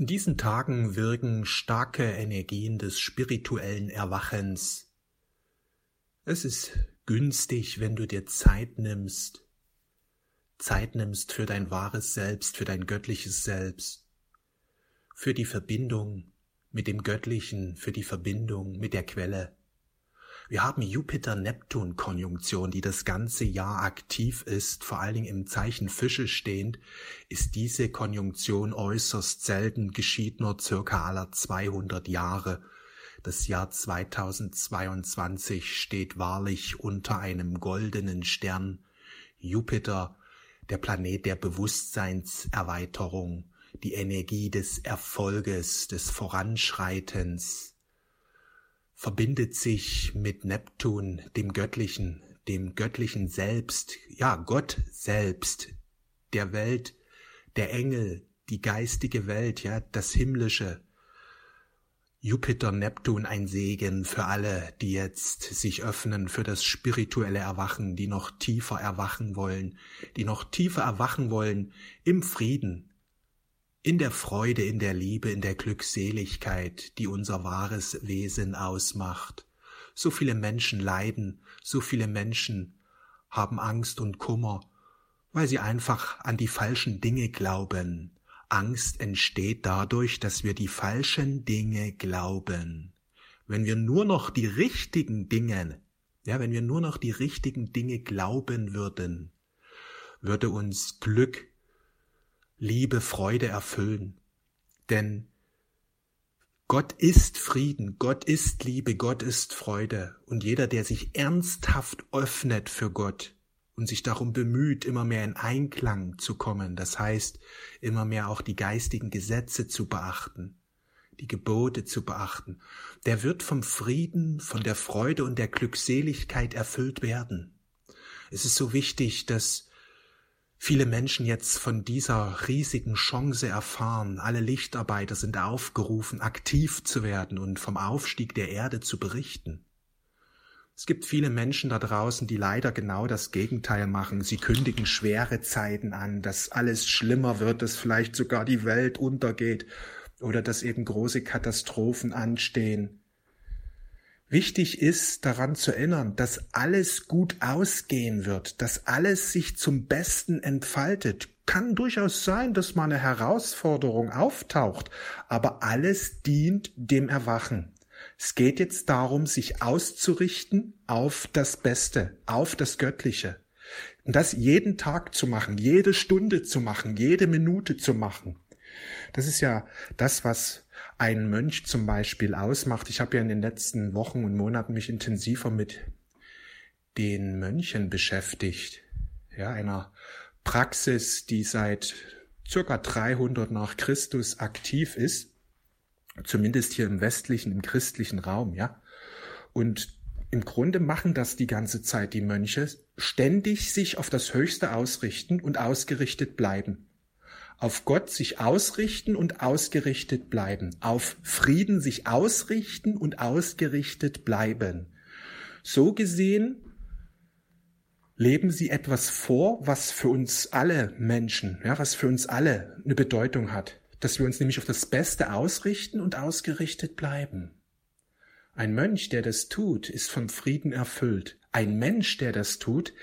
In diesen Tagen wirken starke Energien des spirituellen Erwachens. Es ist günstig, wenn du dir Zeit nimmst, Zeit nimmst für dein wahres Selbst, für dein göttliches Selbst, für die Verbindung mit dem Göttlichen, für die Verbindung mit der Quelle. Wir haben Jupiter-Neptun-Konjunktion, die das ganze Jahr aktiv ist, vor allen Dingen im Zeichen Fische stehend, ist diese Konjunktion äußerst selten, geschieht nur circa aller 200 Jahre. Das Jahr 2022 steht wahrlich unter einem goldenen Stern. Jupiter, der Planet der Bewusstseinserweiterung, die Energie des Erfolges, des Voranschreitens, verbindet sich mit Neptun, dem Göttlichen, dem göttlichen Selbst, ja, Gott selbst, der Welt, der Engel, die geistige Welt, ja, das Himmlische. Jupiter, Neptun ein Segen für alle, die jetzt sich öffnen für das spirituelle Erwachen, die noch tiefer erwachen wollen, die noch tiefer erwachen wollen im Frieden, in der Freude, in der Liebe, in der Glückseligkeit, die unser wahres Wesen ausmacht. So viele Menschen leiden, so viele Menschen haben Angst und Kummer, weil sie einfach an die falschen Dinge glauben. Angst entsteht dadurch, dass wir die falschen Dinge glauben. Wenn wir nur noch die richtigen Dinge, ja, wenn wir nur noch die richtigen Dinge glauben würden, würde uns Glück, Liebe, Freude erfüllen. Denn Gott ist Frieden, Gott ist Liebe, Gott ist Freude. Und jeder, der sich ernsthaft öffnet für Gott und sich darum bemüht, immer mehr in Einklang zu kommen, das heißt, immer mehr auch die geistigen Gesetze zu beachten, die Gebote zu beachten, der wird vom Frieden, von der Freude und der Glückseligkeit erfüllt werden. Es ist so wichtig, dass viele Menschen jetzt von dieser riesigen Chance erfahren. Alle Lichtarbeiter sind aufgerufen, aktiv zu werden und vom Aufstieg der Erde zu berichten. Es gibt viele Menschen da draußen, die leider genau das Gegenteil machen. Sie kündigen schwere Zeiten an, dass alles schlimmer wird, dass vielleicht sogar die Welt untergeht oder dass eben große Katastrophen anstehen. Wichtig ist daran zu erinnern, dass alles gut ausgehen wird, dass alles sich zum Besten entfaltet. Kann durchaus sein, dass mal eine Herausforderung auftaucht, aber alles dient dem Erwachen. Es geht jetzt darum, sich auszurichten auf das Beste, auf das Göttliche. Und das jeden Tag zu machen, jede Stunde zu machen, jede Minute zu machen. Das ist ja das, was ein Mönch zum Beispiel ausmacht. Ich habe ja in den letzten Wochen und Monaten mich intensiver mit den Mönchen beschäftigt. Ja, einer Praxis, die seit circa 300 nach Christus aktiv ist. Zumindest hier im westlichen, im christlichen Raum, ja. Und im Grunde machen das die ganze Zeit die Mönche, ständig sich auf das Höchste ausrichten und ausgerichtet bleiben auf Gott sich ausrichten und ausgerichtet bleiben, auf Frieden sich ausrichten und ausgerichtet bleiben. So gesehen leben sie etwas vor, was für uns alle Menschen, ja, was für uns alle eine Bedeutung hat, dass wir uns nämlich auf das Beste ausrichten und ausgerichtet bleiben. Ein Mönch, der das tut, ist vom Frieden erfüllt. Ein Mensch, der das tut,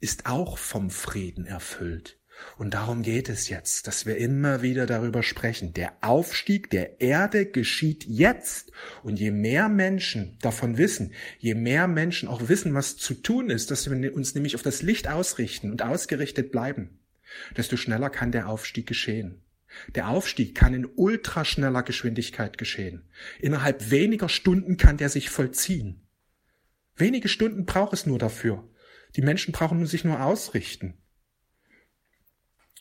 ist auch vom Frieden erfüllt. Und darum geht es jetzt, dass wir immer wieder darüber sprechen. Der Aufstieg der Erde geschieht jetzt. Und je mehr Menschen davon wissen, je mehr Menschen auch wissen, was zu tun ist, dass wir uns nämlich auf das Licht ausrichten und ausgerichtet bleiben, desto schneller kann der Aufstieg geschehen. Der Aufstieg kann in ultraschneller Geschwindigkeit geschehen. Innerhalb weniger Stunden kann der sich vollziehen. Wenige Stunden braucht es nur dafür. Die Menschen brauchen sich nur ausrichten.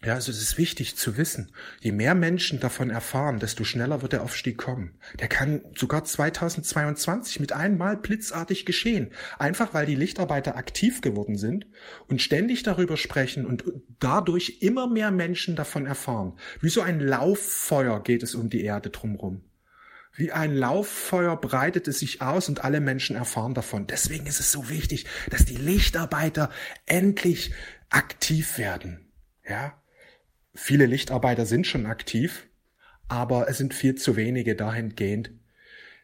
Ja, also es ist wichtig zu wissen, je mehr Menschen davon erfahren, desto schneller wird der Aufstieg kommen. Der kann sogar 2022 mit einmal blitzartig geschehen. Einfach weil die Lichtarbeiter aktiv geworden sind und ständig darüber sprechen und dadurch immer mehr Menschen davon erfahren. Wie so ein Lauffeuer geht es um die Erde drumherum. Wie ein Lauffeuer breitet es sich aus und alle Menschen erfahren davon. Deswegen ist es so wichtig, dass die Lichtarbeiter endlich aktiv werden. Ja, Viele Lichtarbeiter sind schon aktiv, Aber es sind viel zu wenige dahingehend,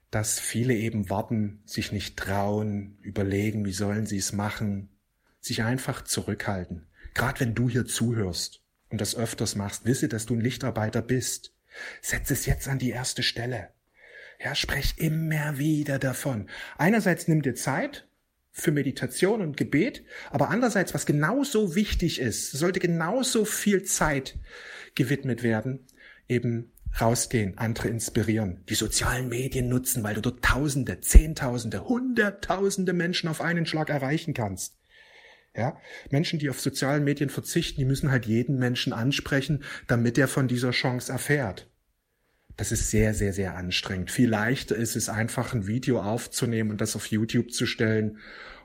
dass viele eben warten, sich nicht trauen, überlegen, wie sollen sie es machen, sich einfach zurückhalten. Gerade wenn du hier zuhörst und das öfters machst, wisse, dass du ein Lichtarbeiter bist. Setz es jetzt an die erste Stelle. Ja, sprech immer wieder davon. Einerseits nimm dir Zeit für Meditation und Gebet, aber andererseits, was genauso wichtig ist, sollte genauso viel Zeit gewidmet werden, eben rausgehen, andere inspirieren, die sozialen Medien nutzen, weil du dort Tausende, Zehntausende, Hunderttausende Menschen auf einen Schlag erreichen kannst. Ja, Menschen, die auf sozialen Medien verzichten, die müssen halt jeden Menschen ansprechen, damit er von dieser Chance erfährt. Das ist sehr, sehr, sehr anstrengend. Viel leichter ist es einfach, ein Video aufzunehmen und das auf YouTube zu stellen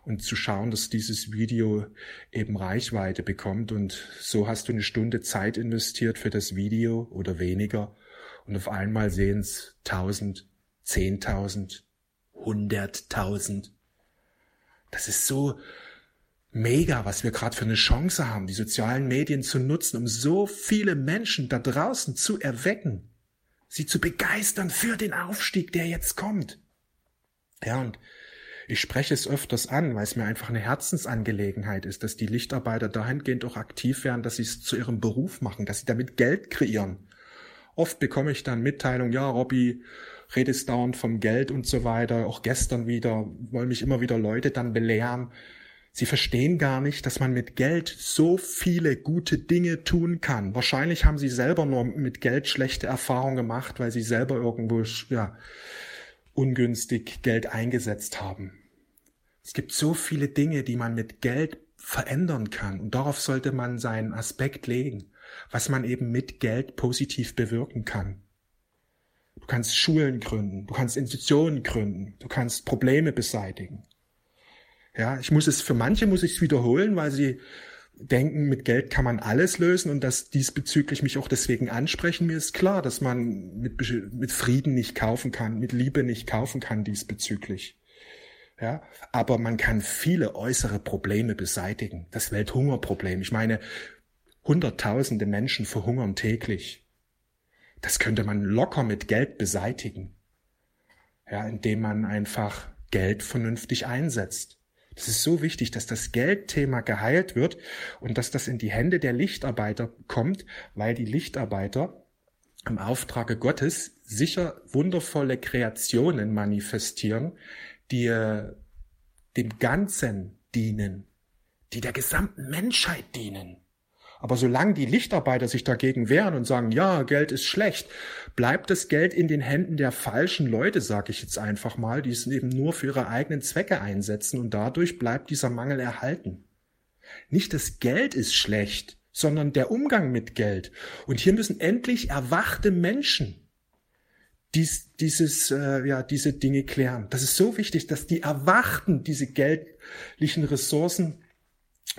und zu schauen, dass dieses Video eben Reichweite bekommt. Und so hast du eine Stunde Zeit investiert für das Video oder weniger. Und auf einmal sehen es tausend, zehntausend, hunderttausend. Das ist so, mega, was wir gerade für eine Chance haben, die sozialen Medien zu nutzen, um so viele Menschen da draußen zu erwecken, sie zu begeistern für den Aufstieg, der jetzt kommt. Ja, und ich spreche es öfters an, weil es mir einfach eine Herzensangelegenheit ist, dass die Lichtarbeiter dahingehend auch aktiv werden, dass sie es zu ihrem Beruf machen, dass sie damit Geld kreieren. Oft bekomme ich dann Mitteilungen, ja, Robby, redest dauernd vom Geld und so weiter. Auch gestern wieder wollen mich immer wieder Leute dann belehren, Sie verstehen gar nicht, dass man mit Geld so viele gute Dinge tun kann. Wahrscheinlich haben sie selber nur mit Geld schlechte Erfahrungen gemacht, weil sie selber irgendwo ja, ungünstig Geld eingesetzt haben. Es gibt so viele Dinge, die man mit Geld verändern kann. Und darauf sollte man seinen Aspekt legen, was man eben mit Geld positiv bewirken kann. Du kannst Schulen gründen, du kannst Institutionen gründen, du kannst Probleme beseitigen. Ja, ich muss es, für manche muss ich es wiederholen, weil sie denken, mit Geld kann man alles lösen und dass diesbezüglich mich auch deswegen ansprechen. Mir ist klar, dass man mit, mit Frieden nicht kaufen kann, mit Liebe nicht kaufen kann diesbezüglich. Ja, aber man kann viele äußere Probleme beseitigen. Das Welthungerproblem. Ich meine, Hunderttausende Menschen verhungern täglich. Das könnte man locker mit Geld beseitigen. Ja, indem man einfach Geld vernünftig einsetzt. Es ist so wichtig, dass das Geldthema geheilt wird und dass das in die Hände der Lichtarbeiter kommt, weil die Lichtarbeiter im Auftrage Gottes sicher wundervolle Kreationen manifestieren, die äh, dem Ganzen dienen, die der gesamten Menschheit dienen. Aber solange die Lichtarbeiter sich dagegen wehren und sagen, ja, Geld ist schlecht, bleibt das Geld in den Händen der falschen Leute, sage ich jetzt einfach mal, die es eben nur für ihre eigenen Zwecke einsetzen und dadurch bleibt dieser Mangel erhalten. Nicht das Geld ist schlecht, sondern der Umgang mit Geld. Und hier müssen endlich erwachte Menschen dies, dieses, äh, ja, diese Dinge klären. Das ist so wichtig, dass die Erwachten diese geldlichen Ressourcen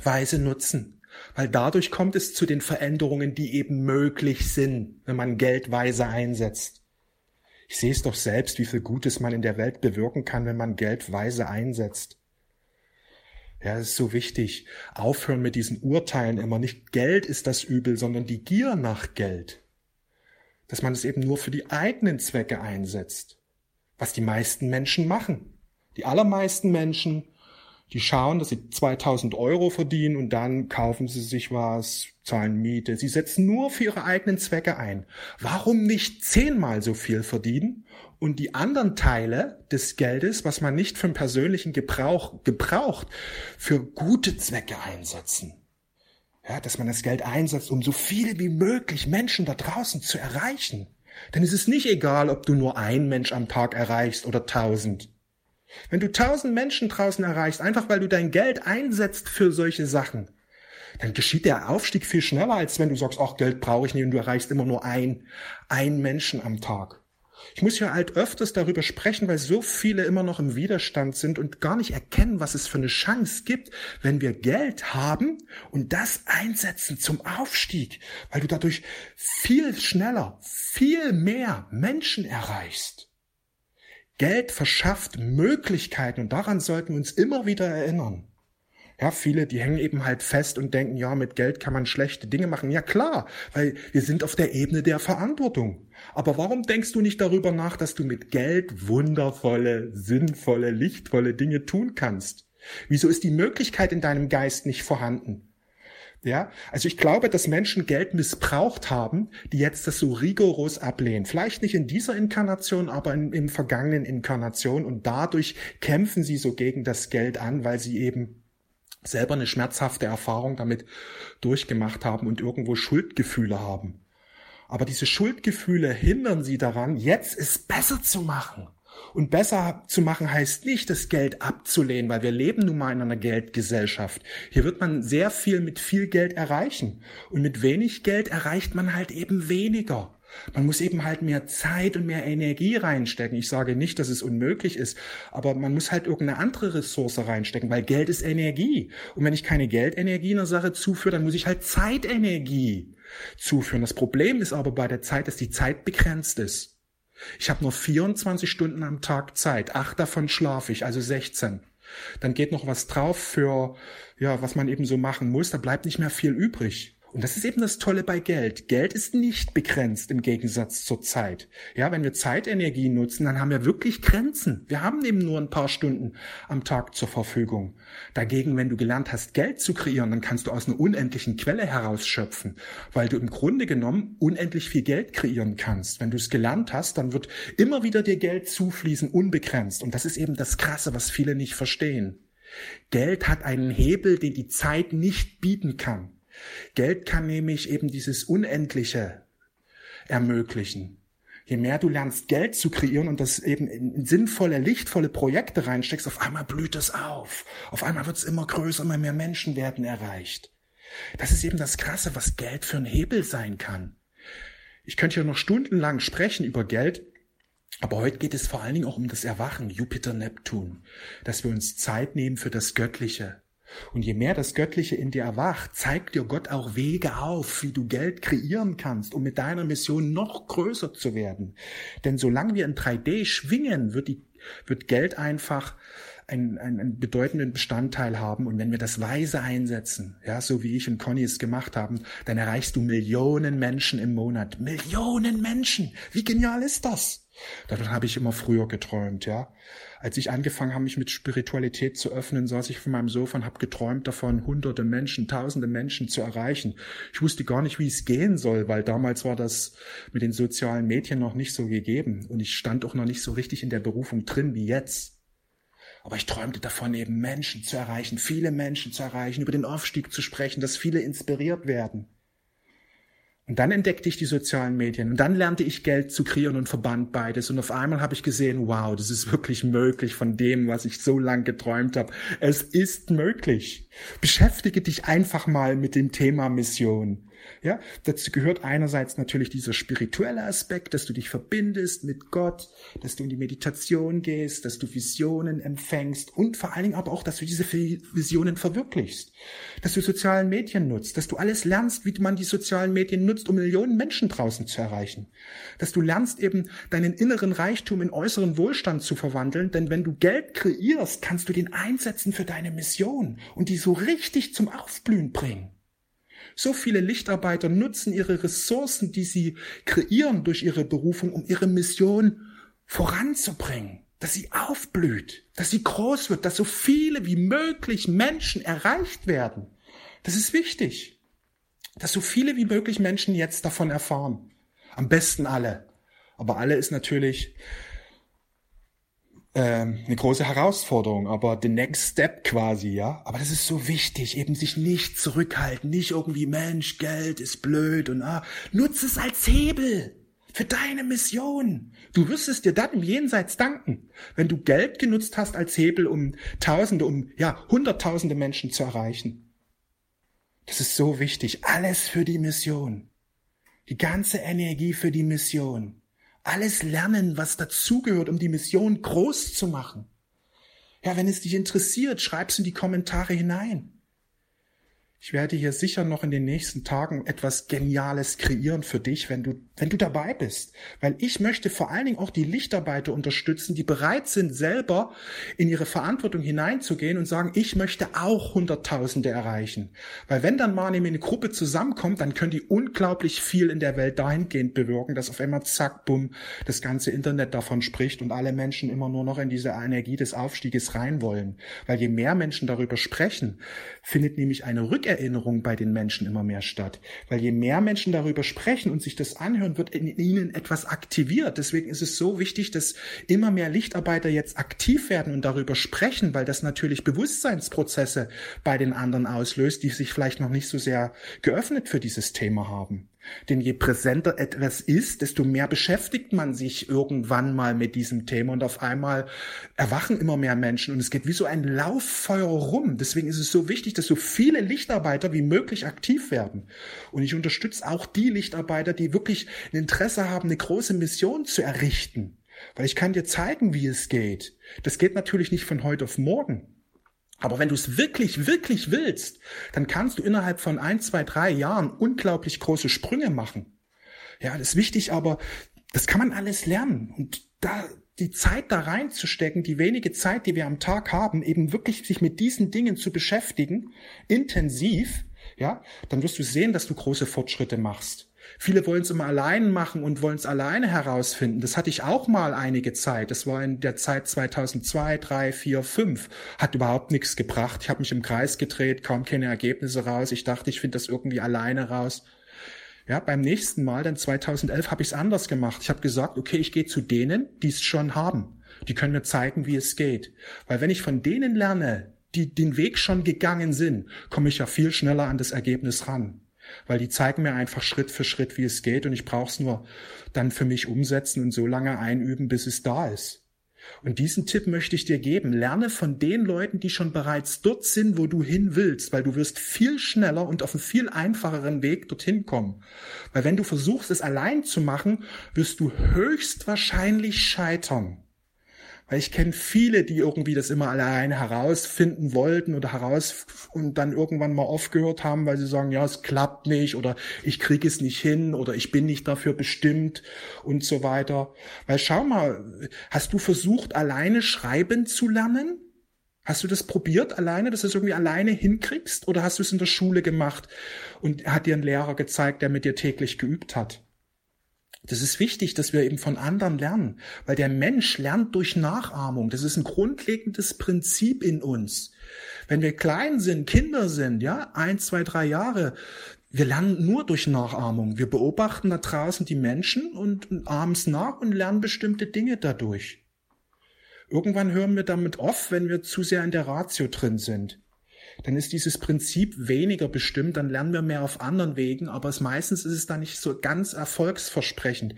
weise nutzen. Weil dadurch kommt es zu den Veränderungen, die eben möglich sind, wenn man Geld weise einsetzt. Ich sehe es doch selbst, wie viel Gutes man in der Welt bewirken kann, wenn man Geld weise einsetzt. Ja, es ist so wichtig. Aufhören mit diesen Urteilen immer. Nicht Geld ist das Übel, sondern die Gier nach Geld. Dass man es eben nur für die eigenen Zwecke einsetzt. Was die meisten Menschen machen. Die allermeisten Menschen die schauen, dass sie 2000 Euro verdienen und dann kaufen sie sich was, zahlen Miete. Sie setzen nur für ihre eigenen Zwecke ein. Warum nicht zehnmal so viel verdienen und die anderen Teile des Geldes, was man nicht für den persönlichen Gebrauch gebraucht, für gute Zwecke einsetzen? Ja, dass man das Geld einsetzt, um so viele wie möglich Menschen da draußen zu erreichen. Denn es ist nicht egal, ob du nur ein Mensch am Tag erreichst oder tausend. Wenn du tausend Menschen draußen erreichst, einfach weil du dein Geld einsetzt für solche Sachen, dann geschieht der Aufstieg viel schneller, als wenn du sagst, ach, Geld brauche ich nicht und du erreichst immer nur ein, ein Menschen am Tag. Ich muss ja halt öfters darüber sprechen, weil so viele immer noch im Widerstand sind und gar nicht erkennen, was es für eine Chance gibt, wenn wir Geld haben und das einsetzen zum Aufstieg, weil du dadurch viel schneller, viel mehr Menschen erreichst. Geld verschafft Möglichkeiten und daran sollten wir uns immer wieder erinnern. Ja, viele, die hängen eben halt fest und denken, ja, mit Geld kann man schlechte Dinge machen. Ja klar, weil wir sind auf der Ebene der Verantwortung. Aber warum denkst du nicht darüber nach, dass du mit Geld wundervolle, sinnvolle, lichtvolle Dinge tun kannst? Wieso ist die Möglichkeit in deinem Geist nicht vorhanden? Ja, also ich glaube, dass Menschen Geld missbraucht haben, die jetzt das so rigoros ablehnen. Vielleicht nicht in dieser Inkarnation, aber in, in vergangenen Inkarnationen und dadurch kämpfen sie so gegen das Geld an, weil sie eben selber eine schmerzhafte Erfahrung damit durchgemacht haben und irgendwo Schuldgefühle haben. Aber diese Schuldgefühle hindern sie daran, jetzt es besser zu machen. Und besser zu machen heißt nicht, das Geld abzulehnen, weil wir leben nun mal in einer Geldgesellschaft. Hier wird man sehr viel mit viel Geld erreichen. Und mit wenig Geld erreicht man halt eben weniger. Man muss eben halt mehr Zeit und mehr Energie reinstecken. Ich sage nicht, dass es unmöglich ist, aber man muss halt irgendeine andere Ressource reinstecken, weil Geld ist Energie. Und wenn ich keine Geldenergie einer Sache zuführe, dann muss ich halt Zeitenergie zuführen. Das Problem ist aber bei der Zeit, dass die Zeit begrenzt ist. Ich habe nur 24 Stunden am Tag Zeit, acht davon schlafe ich, also 16. Dann geht noch was drauf für, ja, was man eben so machen muss, da bleibt nicht mehr viel übrig. Und das ist eben das Tolle bei Geld. Geld ist nicht begrenzt im Gegensatz zur Zeit. Ja, wenn wir Zeitenergie nutzen, dann haben wir wirklich Grenzen. Wir haben eben nur ein paar Stunden am Tag zur Verfügung. Dagegen, wenn du gelernt hast, Geld zu kreieren, dann kannst du aus einer unendlichen Quelle herausschöpfen, weil du im Grunde genommen unendlich viel Geld kreieren kannst. Wenn du es gelernt hast, dann wird immer wieder dir Geld zufließen, unbegrenzt. Und das ist eben das Krasse, was viele nicht verstehen. Geld hat einen Hebel, den die Zeit nicht bieten kann. Geld kann nämlich eben dieses Unendliche ermöglichen. Je mehr du lernst, Geld zu kreieren und das eben in sinnvolle, lichtvolle Projekte reinsteckst, auf einmal blüht es auf. Auf einmal wird es immer größer, immer mehr Menschen werden erreicht. Das ist eben das Krasse, was Geld für ein Hebel sein kann. Ich könnte hier noch stundenlang sprechen über Geld, aber heute geht es vor allen Dingen auch um das Erwachen, Jupiter, Neptun, dass wir uns Zeit nehmen für das Göttliche, und je mehr das Göttliche in dir erwacht, zeigt dir Gott auch Wege auf, wie du Geld kreieren kannst, um mit deiner Mission noch größer zu werden. Denn solange wir in 3D schwingen, wird, die, wird Geld einfach einen, einen, einen bedeutenden Bestandteil haben. Und wenn wir das weise einsetzen, ja, so wie ich und Conny es gemacht haben, dann erreichst du Millionen Menschen im Monat. Millionen Menschen! Wie genial ist das? Davon habe ich immer früher geträumt, ja. Als ich angefangen habe, mich mit Spiritualität zu öffnen, saß ich von meinem Sofa und habe geträumt davon, hunderte Menschen, tausende Menschen zu erreichen. Ich wusste gar nicht, wie es gehen soll, weil damals war das mit den sozialen Medien noch nicht so gegeben und ich stand auch noch nicht so richtig in der Berufung drin wie jetzt. Aber ich träumte davon, eben Menschen zu erreichen, viele Menschen zu erreichen, über den Aufstieg zu sprechen, dass viele inspiriert werden. Und dann entdeckte ich die sozialen Medien und dann lernte ich Geld zu kreieren und verband beides. Und auf einmal habe ich gesehen, wow, das ist wirklich möglich von dem, was ich so lang geträumt habe. Es ist möglich. Beschäftige dich einfach mal mit dem Thema Mission. Ja, dazu gehört einerseits natürlich dieser spirituelle Aspekt, dass du dich verbindest mit Gott, dass du in die Meditation gehst, dass du Visionen empfängst und vor allen Dingen aber auch, dass du diese Visionen verwirklichst, dass du sozialen Medien nutzt, dass du alles lernst, wie man die sozialen Medien nutzt, um Millionen Menschen draußen zu erreichen, dass du lernst eben deinen inneren Reichtum in äußeren Wohlstand zu verwandeln, denn wenn du Geld kreierst, kannst du den einsetzen für deine Mission und die so richtig zum Aufblühen bringen. So viele Lichtarbeiter nutzen ihre Ressourcen, die sie kreieren durch ihre Berufung, um ihre Mission voranzubringen, dass sie aufblüht, dass sie groß wird, dass so viele wie möglich Menschen erreicht werden. Das ist wichtig, dass so viele wie möglich Menschen jetzt davon erfahren. Am besten alle. Aber alle ist natürlich ähm, eine große Herausforderung, aber the next step quasi, ja. Aber das ist so wichtig, eben sich nicht zurückhalten, nicht irgendwie Mensch, Geld ist blöd und ah, nutze es als Hebel für deine Mission. Du wirst es dir dann im Jenseits danken, wenn du Geld genutzt hast als Hebel, um Tausende, um ja Hunderttausende Menschen zu erreichen. Das ist so wichtig. Alles für die Mission. Die ganze Energie für die Mission alles lernen, was dazugehört, um die Mission groß zu machen. Ja, wenn es dich interessiert, schreib's in die Kommentare hinein. Ich werde hier sicher noch in den nächsten Tagen etwas Geniales kreieren für dich, wenn du, wenn du dabei bist. Weil ich möchte vor allen Dingen auch die Lichtarbeiter unterstützen, die bereit sind, selber in ihre Verantwortung hineinzugehen und sagen, ich möchte auch Hunderttausende erreichen. Weil wenn dann mal eine Gruppe zusammenkommt, dann können die unglaublich viel in der Welt dahingehend bewirken, dass auf einmal zack, bumm, das ganze Internet davon spricht und alle Menschen immer nur noch in diese Energie des Aufstieges rein wollen. Weil je mehr Menschen darüber sprechen, findet nämlich eine Rückkehr Rückerinnerung bei den Menschen immer mehr statt. Weil je mehr Menschen darüber sprechen und sich das anhören, wird in ihnen etwas aktiviert. Deswegen ist es so wichtig, dass immer mehr Lichtarbeiter jetzt aktiv werden und darüber sprechen, weil das natürlich Bewusstseinsprozesse bei den anderen auslöst, die sich vielleicht noch nicht so sehr geöffnet für dieses Thema haben. Denn je präsenter etwas ist, desto mehr beschäftigt man sich irgendwann mal mit diesem Thema und auf einmal erwachen immer mehr Menschen und es geht wie so ein Lauffeuer rum. Deswegen ist es so wichtig, dass so viele Lichtarbeiter wie möglich aktiv werden. Und ich unterstütze auch die Lichtarbeiter, die wirklich ein Interesse haben, eine große Mission zu errichten. Weil ich kann dir zeigen, wie es geht. Das geht natürlich nicht von heute auf morgen. Aber wenn du es wirklich, wirklich willst, dann kannst du innerhalb von ein, zwei, drei Jahren unglaublich große Sprünge machen. Ja, das ist wichtig, aber das kann man alles lernen. Und da, die Zeit da reinzustecken, die wenige Zeit, die wir am Tag haben, eben wirklich sich mit diesen Dingen zu beschäftigen, intensiv, ja, dann wirst du sehen, dass du große Fortschritte machst. Viele wollen es immer allein machen und wollen es alleine herausfinden. Das hatte ich auch mal einige Zeit. Das war in der Zeit 2002, 3, 4, 5. Hat überhaupt nichts gebracht. Ich habe mich im Kreis gedreht, kaum keine Ergebnisse raus. Ich dachte, ich finde das irgendwie alleine raus. Ja, beim nächsten Mal, dann 2011, habe ich es anders gemacht. Ich habe gesagt, okay, ich gehe zu denen, die es schon haben. Die können mir zeigen, wie es geht. Weil wenn ich von denen lerne, die den Weg schon gegangen sind, komme ich ja viel schneller an das Ergebnis ran weil die zeigen mir einfach Schritt für Schritt, wie es geht und ich brauche es nur dann für mich umsetzen und so lange einüben, bis es da ist. Und diesen Tipp möchte ich dir geben. Lerne von den Leuten, die schon bereits dort sind, wo du hin willst, weil du wirst viel schneller und auf einem viel einfacheren Weg dorthin kommen. Weil wenn du versuchst, es allein zu machen, wirst du höchstwahrscheinlich scheitern. Weil ich kenne viele, die irgendwie das immer alleine herausfinden wollten oder heraus und dann irgendwann mal aufgehört haben, weil sie sagen, ja, es klappt nicht oder ich kriege es nicht hin oder ich bin nicht dafür bestimmt und so weiter. Weil schau mal, hast du versucht, alleine schreiben zu lernen? Hast du das probiert alleine, dass du es irgendwie alleine hinkriegst? Oder hast du es in der Schule gemacht und hat dir ein Lehrer gezeigt, der mit dir täglich geübt hat? Das ist wichtig, dass wir eben von anderen lernen, weil der Mensch lernt durch Nachahmung. Das ist ein grundlegendes Prinzip in uns. Wenn wir klein sind, Kinder sind, ja, ein, zwei, drei Jahre, wir lernen nur durch Nachahmung. Wir beobachten da draußen die Menschen und ahmen es nach und lernen bestimmte Dinge dadurch. Irgendwann hören wir damit auf, wenn wir zu sehr in der Ratio drin sind dann ist dieses Prinzip weniger bestimmt, dann lernen wir mehr auf anderen Wegen, aber es, meistens ist es dann nicht so ganz erfolgsversprechend.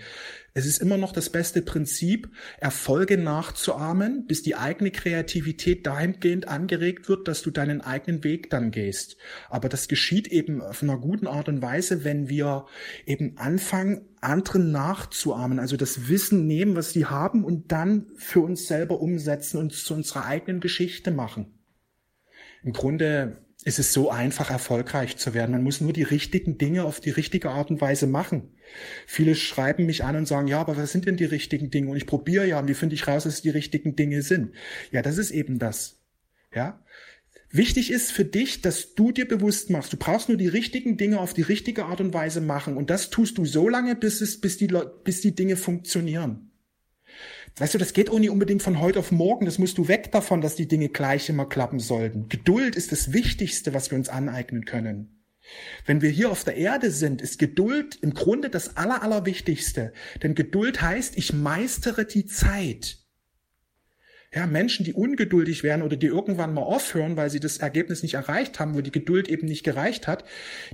Es ist immer noch das beste Prinzip, Erfolge nachzuahmen, bis die eigene Kreativität dahingehend angeregt wird, dass du deinen eigenen Weg dann gehst. Aber das geschieht eben auf einer guten Art und Weise, wenn wir eben anfangen, anderen nachzuahmen, also das Wissen nehmen, was sie haben und dann für uns selber umsetzen und zu unserer eigenen Geschichte machen. Im Grunde ist es so einfach, erfolgreich zu werden. Man muss nur die richtigen Dinge auf die richtige Art und Weise machen. Viele schreiben mich an und sagen, ja, aber was sind denn die richtigen Dinge? Und ich probiere ja, und wie finde ich raus, dass es die richtigen Dinge sind? Ja, das ist eben das. Ja. Wichtig ist für dich, dass du dir bewusst machst, du brauchst nur die richtigen Dinge auf die richtige Art und Weise machen. Und das tust du so lange, bis es, bis die, bis die Dinge funktionieren. Weißt du, das geht auch nicht unbedingt von heute auf morgen. Das musst du weg davon, dass die Dinge gleich immer klappen sollten. Geduld ist das Wichtigste, was wir uns aneignen können. Wenn wir hier auf der Erde sind, ist Geduld im Grunde das Aller, Allerwichtigste. Denn Geduld heißt, ich meistere die Zeit. Ja, Menschen, die ungeduldig werden oder die irgendwann mal aufhören, weil sie das Ergebnis nicht erreicht haben, wo die Geduld eben nicht gereicht hat,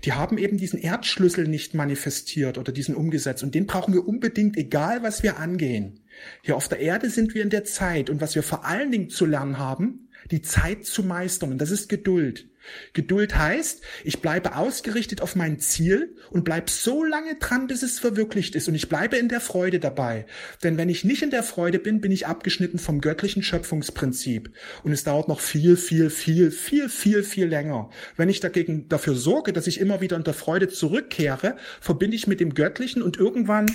die haben eben diesen Erdschlüssel nicht manifestiert oder diesen umgesetzt. Und den brauchen wir unbedingt, egal was wir angehen. Hier auf der Erde sind wir in der Zeit und was wir vor allen Dingen zu lernen haben, die Zeit zu meistern. Und das ist Geduld. Geduld heißt, ich bleibe ausgerichtet auf mein Ziel und bleib so lange dran, bis es verwirklicht ist und ich bleibe in der Freude dabei. Denn wenn ich nicht in der Freude bin, bin ich abgeschnitten vom göttlichen Schöpfungsprinzip und es dauert noch viel, viel, viel, viel, viel, viel länger. Wenn ich dagegen dafür sorge, dass ich immer wieder in der Freude zurückkehre, verbinde ich mit dem Göttlichen und irgendwann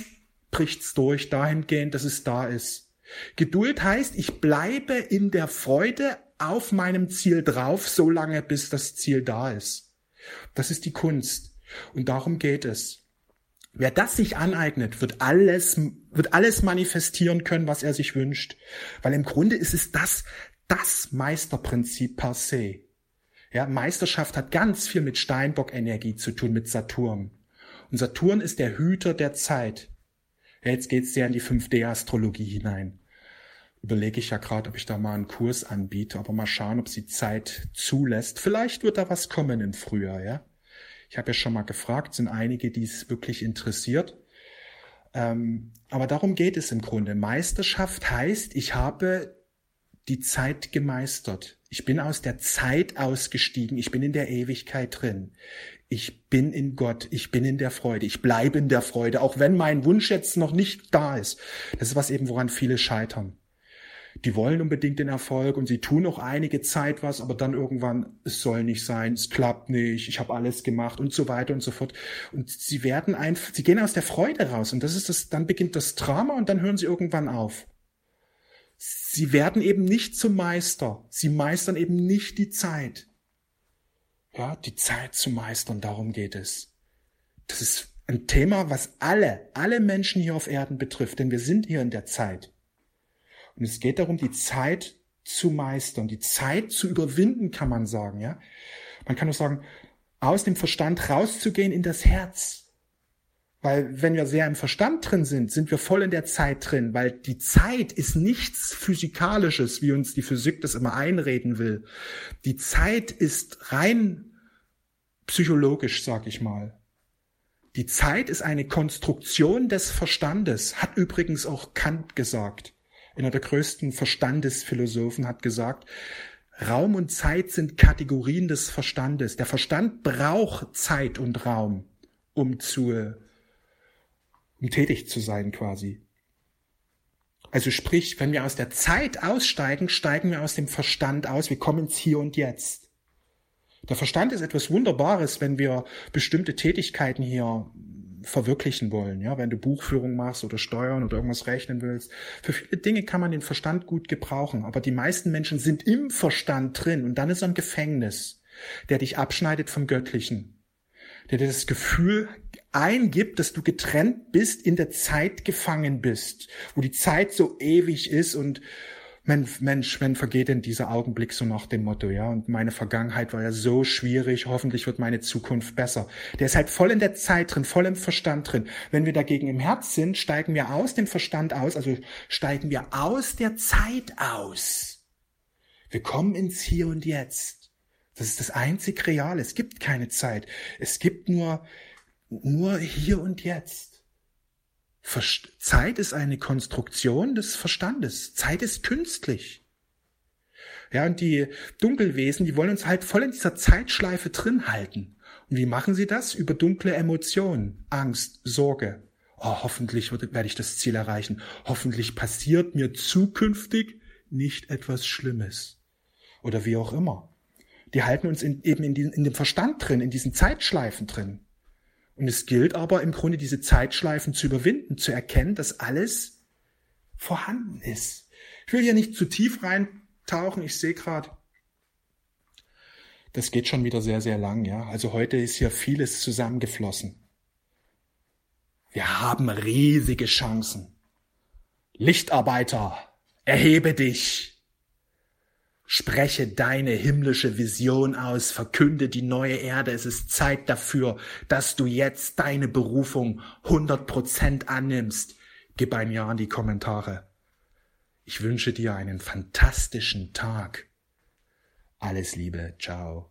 bricht's durch dahingehend, dass es da ist. Geduld heißt, ich bleibe in der Freude auf meinem Ziel drauf, so lange bis das Ziel da ist. Das ist die Kunst. Und darum geht es. Wer das sich aneignet, wird alles, wird alles manifestieren können, was er sich wünscht. Weil im Grunde ist es das, das Meisterprinzip per se. Ja, Meisterschaft hat ganz viel mit Steinbock-Energie zu tun, mit Saturn. Und Saturn ist der Hüter der Zeit. Ja, jetzt geht's sehr in die 5D-Astrologie hinein überlege ich ja gerade, ob ich da mal einen Kurs anbiete, aber mal schauen, ob sie Zeit zulässt. Vielleicht wird da was kommen im Frühjahr, ja. Ich habe ja schon mal gefragt, sind einige, die es wirklich interessiert. Ähm, aber darum geht es im Grunde. Meisterschaft heißt, ich habe die Zeit gemeistert. Ich bin aus der Zeit ausgestiegen. Ich bin in der Ewigkeit drin. Ich bin in Gott. Ich bin in der Freude. Ich bleibe in der Freude, auch wenn mein Wunsch jetzt noch nicht da ist. Das ist was eben, woran viele scheitern die wollen unbedingt den Erfolg und sie tun auch einige Zeit was, aber dann irgendwann, es soll nicht sein, es klappt nicht, ich habe alles gemacht und so weiter und so fort. Und sie werden einfach, sie gehen aus der Freude raus und das ist das, dann beginnt das Drama und dann hören sie irgendwann auf. Sie werden eben nicht zum Meister. Sie meistern eben nicht die Zeit. Ja, die Zeit zu meistern, darum geht es. Das ist ein Thema, was alle, alle Menschen hier auf Erden betrifft, denn wir sind hier in der Zeit. Und es geht darum, die Zeit zu meistern, die Zeit zu überwinden, kann man sagen, ja. Man kann auch sagen, aus dem Verstand rauszugehen in das Herz. Weil wenn wir sehr im Verstand drin sind, sind wir voll in der Zeit drin, weil die Zeit ist nichts Physikalisches, wie uns die Physik das immer einreden will. Die Zeit ist rein psychologisch, sag ich mal. Die Zeit ist eine Konstruktion des Verstandes, hat übrigens auch Kant gesagt einer der größten Verstandesphilosophen, hat gesagt, Raum und Zeit sind Kategorien des Verstandes. Der Verstand braucht Zeit und Raum, um zu, um tätig zu sein quasi. Also sprich, wenn wir aus der Zeit aussteigen, steigen wir aus dem Verstand aus. Wir kommen ins Hier und Jetzt. Der Verstand ist etwas Wunderbares, wenn wir bestimmte Tätigkeiten hier verwirklichen wollen. Ja, wenn du Buchführung machst oder Steuern oder irgendwas rechnen willst. Für viele Dinge kann man den Verstand gut gebrauchen. Aber die meisten Menschen sind im Verstand drin und dann ist ein Gefängnis, der dich abschneidet vom Göttlichen. Der dir das Gefühl eingibt, dass du getrennt bist, in der Zeit gefangen bist, wo die Zeit so ewig ist und Mensch, Mensch, wenn vergeht denn dieser Augenblick so nach dem Motto, ja? Und meine Vergangenheit war ja so schwierig, hoffentlich wird meine Zukunft besser. Der ist halt voll in der Zeit drin, voll im Verstand drin. Wenn wir dagegen im Herz sind, steigen wir aus dem Verstand aus, also steigen wir aus der Zeit aus. Wir kommen ins Hier und Jetzt. Das ist das einzig Reale. Es gibt keine Zeit. Es gibt nur, nur Hier und Jetzt. Zeit ist eine Konstruktion des Verstandes. Zeit ist künstlich. Ja, und die Dunkelwesen, die wollen uns halt voll in dieser Zeitschleife drin halten. Und wie machen sie das? Über dunkle Emotionen, Angst, Sorge. Oh, hoffentlich werde ich das Ziel erreichen. Hoffentlich passiert mir zukünftig nicht etwas Schlimmes. Oder wie auch immer. Die halten uns in, eben in, die, in dem Verstand drin, in diesen Zeitschleifen drin. Und es gilt aber im Grunde diese Zeitschleifen zu überwinden, zu erkennen, dass alles vorhanden ist. Ich will hier nicht zu tief reintauchen. Ich sehe gerade, das geht schon wieder sehr, sehr lang, ja. Also heute ist hier vieles zusammengeflossen. Wir haben riesige Chancen. Lichtarbeiter, erhebe dich. Spreche deine himmlische Vision aus, verkünde die neue Erde. Es ist Zeit dafür, dass du jetzt deine Berufung 100% annimmst. Gib ein Ja in die Kommentare. Ich wünsche dir einen fantastischen Tag. Alles Liebe, ciao.